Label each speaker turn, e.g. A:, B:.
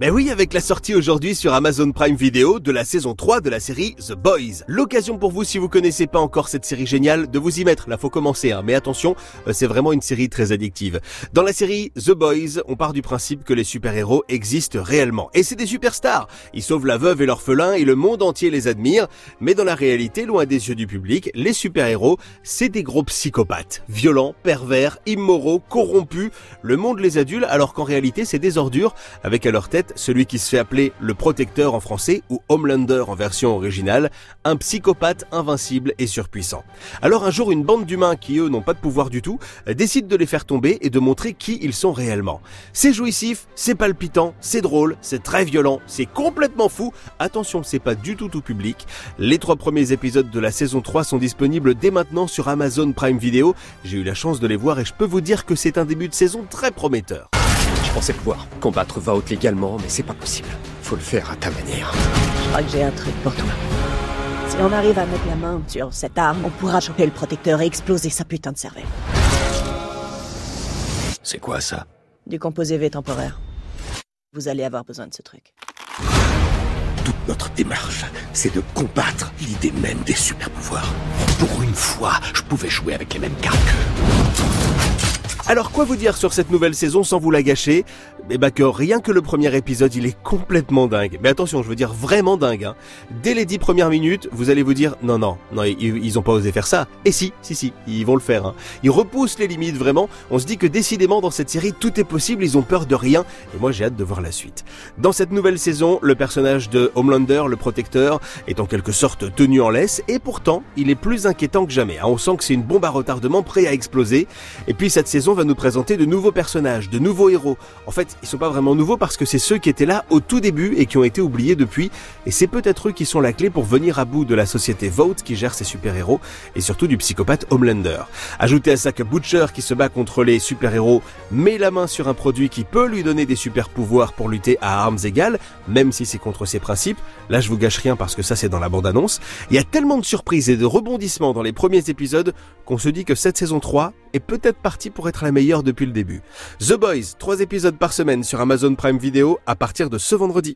A: Mais oui, avec la sortie aujourd'hui sur Amazon Prime Video de la saison 3 de la série The Boys. L'occasion pour vous, si vous connaissez pas encore cette série géniale, de vous y mettre. Là, faut commencer, hein. mais attention, euh, c'est vraiment une série très addictive. Dans la série The Boys, on part du principe que les super-héros existent réellement. Et c'est des superstars. Ils sauvent la veuve et l'orphelin et le monde entier les admire. Mais dans la réalité, loin des yeux du public, les super-héros, c'est des gros psychopathes. Violents, pervers, immoraux, corrompus. Le monde les adule alors qu'en réalité, c'est des ordures avec à leur tête celui qui se fait appeler le protecteur en français ou Homelander en version originale, un psychopathe invincible et surpuissant. Alors un jour, une bande d'humains qui eux n'ont pas de pouvoir du tout, décide de les faire tomber et de montrer qui ils sont réellement. C'est jouissif, c'est palpitant, c'est drôle, c'est très violent, c'est complètement fou. Attention, c'est pas du tout tout public. Les trois premiers épisodes de la saison 3 sont disponibles dès maintenant sur Amazon Prime Video. J'ai eu la chance de les voir et je peux vous dire que c'est un début de saison très prometteur.
B: Pensais pouvoir combattre Vault légalement, mais c'est pas possible. Faut le faire à ta manière.
C: Je crois que j'ai un truc pour toi. Si on arrive à mettre la main sur cette arme, on pourra choper le protecteur et exploser sa putain de cervelle.
B: C'est quoi ça?
C: Du composé V temporaire. Vous allez avoir besoin de ce truc.
B: Toute notre démarche, c'est de combattre l'idée même des super pouvoirs. Pour une fois, je pouvais jouer avec les mêmes cartes
A: alors quoi vous dire sur cette nouvelle saison sans vous la gâcher? Eh bah que rien que le premier épisode il est complètement dingue. Mais attention, je veux dire vraiment dingue. Hein. Dès les dix premières minutes, vous allez vous dire non non non ils, ont pas osé faire ça. Et si si si ils vont le faire. Hein. Ils repoussent les limites vraiment. On se dit que décidément dans cette série tout est possible. Ils ont peur de rien. Et moi j'ai hâte de voir la suite. Dans cette nouvelle saison, le personnage de Homelander, le protecteur, est en quelque sorte tenu en laisse. Et pourtant il est plus inquiétant que jamais. Hein. On sent que c'est une bombe à retardement prêt à exploser. Et puis cette saison va nous présenter de nouveaux personnages, de nouveaux héros. En fait, ils sont pas vraiment nouveaux parce que c'est ceux qui étaient là au tout début et qui ont été oubliés depuis. Et c'est peut-être eux qui sont la clé pour venir à bout de la société Vote qui gère ses super-héros et surtout du psychopathe Homelander. Ajoutez à ça que Butcher qui se bat contre les super-héros met la main sur un produit qui peut lui donner des super-pouvoirs pour lutter à armes égales, même si c'est contre ses principes. Là, je vous gâche rien parce que ça c'est dans la bande-annonce. Il y a tellement de surprises et de rebondissements dans les premiers épisodes qu'on se dit que cette saison 3 est peut-être partie pour être la meilleure depuis le début. The Boys, trois épisodes par semaine sur Amazon Prime Video à partir de ce vendredi.